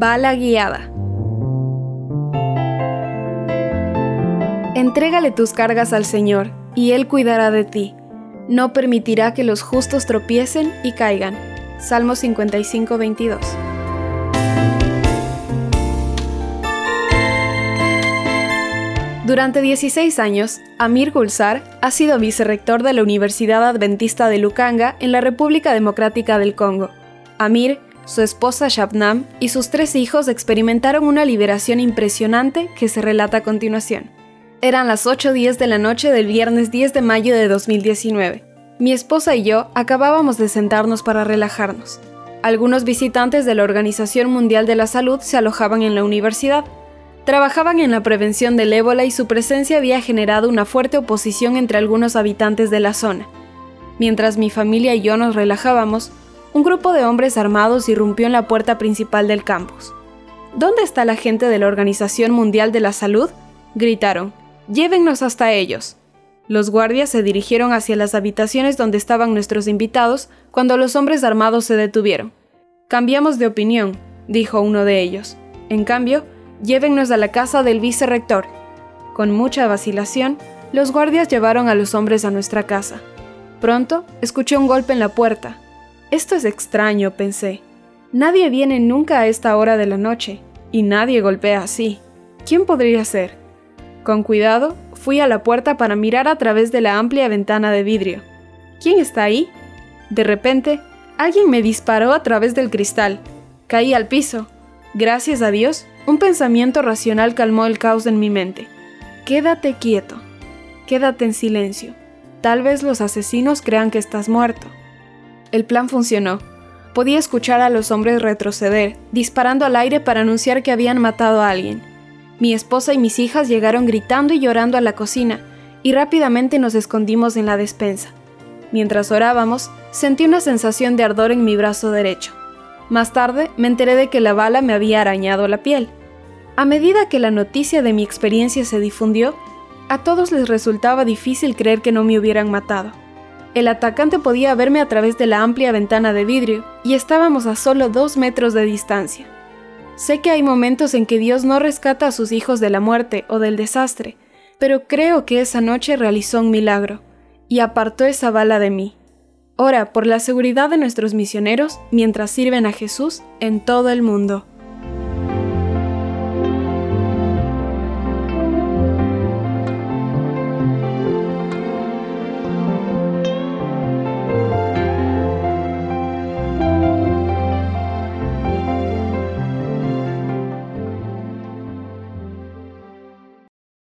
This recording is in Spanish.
Bala guiada. Entrégale tus cargas al Señor, y Él cuidará de ti. No permitirá que los justos tropiecen y caigan. Salmo 55, 22. Durante 16 años, Amir Gulsar ha sido vicerrector de la Universidad Adventista de Lukanga en la República Democrática del Congo. Amir, su esposa Shabnam y sus tres hijos experimentaron una liberación impresionante que se relata a continuación. Eran las 8.10 de la noche del viernes 10 de mayo de 2019. Mi esposa y yo acabábamos de sentarnos para relajarnos. Algunos visitantes de la Organización Mundial de la Salud se alojaban en la universidad Trabajaban en la prevención del ébola y su presencia había generado una fuerte oposición entre algunos habitantes de la zona. Mientras mi familia y yo nos relajábamos, un grupo de hombres armados irrumpió en la puerta principal del campus. ¿Dónde está la gente de la Organización Mundial de la Salud? gritaron. Llévennos hasta ellos. Los guardias se dirigieron hacia las habitaciones donde estaban nuestros invitados cuando los hombres armados se detuvieron. Cambiamos de opinión, dijo uno de ellos. En cambio, llévennos a la casa del vicerrector. Con mucha vacilación, los guardias llevaron a los hombres a nuestra casa. Pronto escuché un golpe en la puerta. Esto es extraño, pensé. Nadie viene nunca a esta hora de la noche, y nadie golpea así. ¿Quién podría ser? Con cuidado, fui a la puerta para mirar a través de la amplia ventana de vidrio. ¿Quién está ahí? De repente, alguien me disparó a través del cristal. Caí al piso. Gracias a Dios, un pensamiento racional calmó el caos en mi mente. Quédate quieto. Quédate en silencio. Tal vez los asesinos crean que estás muerto. El plan funcionó. Podía escuchar a los hombres retroceder, disparando al aire para anunciar que habían matado a alguien. Mi esposa y mis hijas llegaron gritando y llorando a la cocina, y rápidamente nos escondimos en la despensa. Mientras orábamos, sentí una sensación de ardor en mi brazo derecho. Más tarde me enteré de que la bala me había arañado la piel. A medida que la noticia de mi experiencia se difundió, a todos les resultaba difícil creer que no me hubieran matado. El atacante podía verme a través de la amplia ventana de vidrio y estábamos a solo dos metros de distancia. Sé que hay momentos en que Dios no rescata a sus hijos de la muerte o del desastre, pero creo que esa noche realizó un milagro y apartó esa bala de mí. Ora por la seguridad de nuestros misioneros mientras sirven a Jesús en todo el mundo.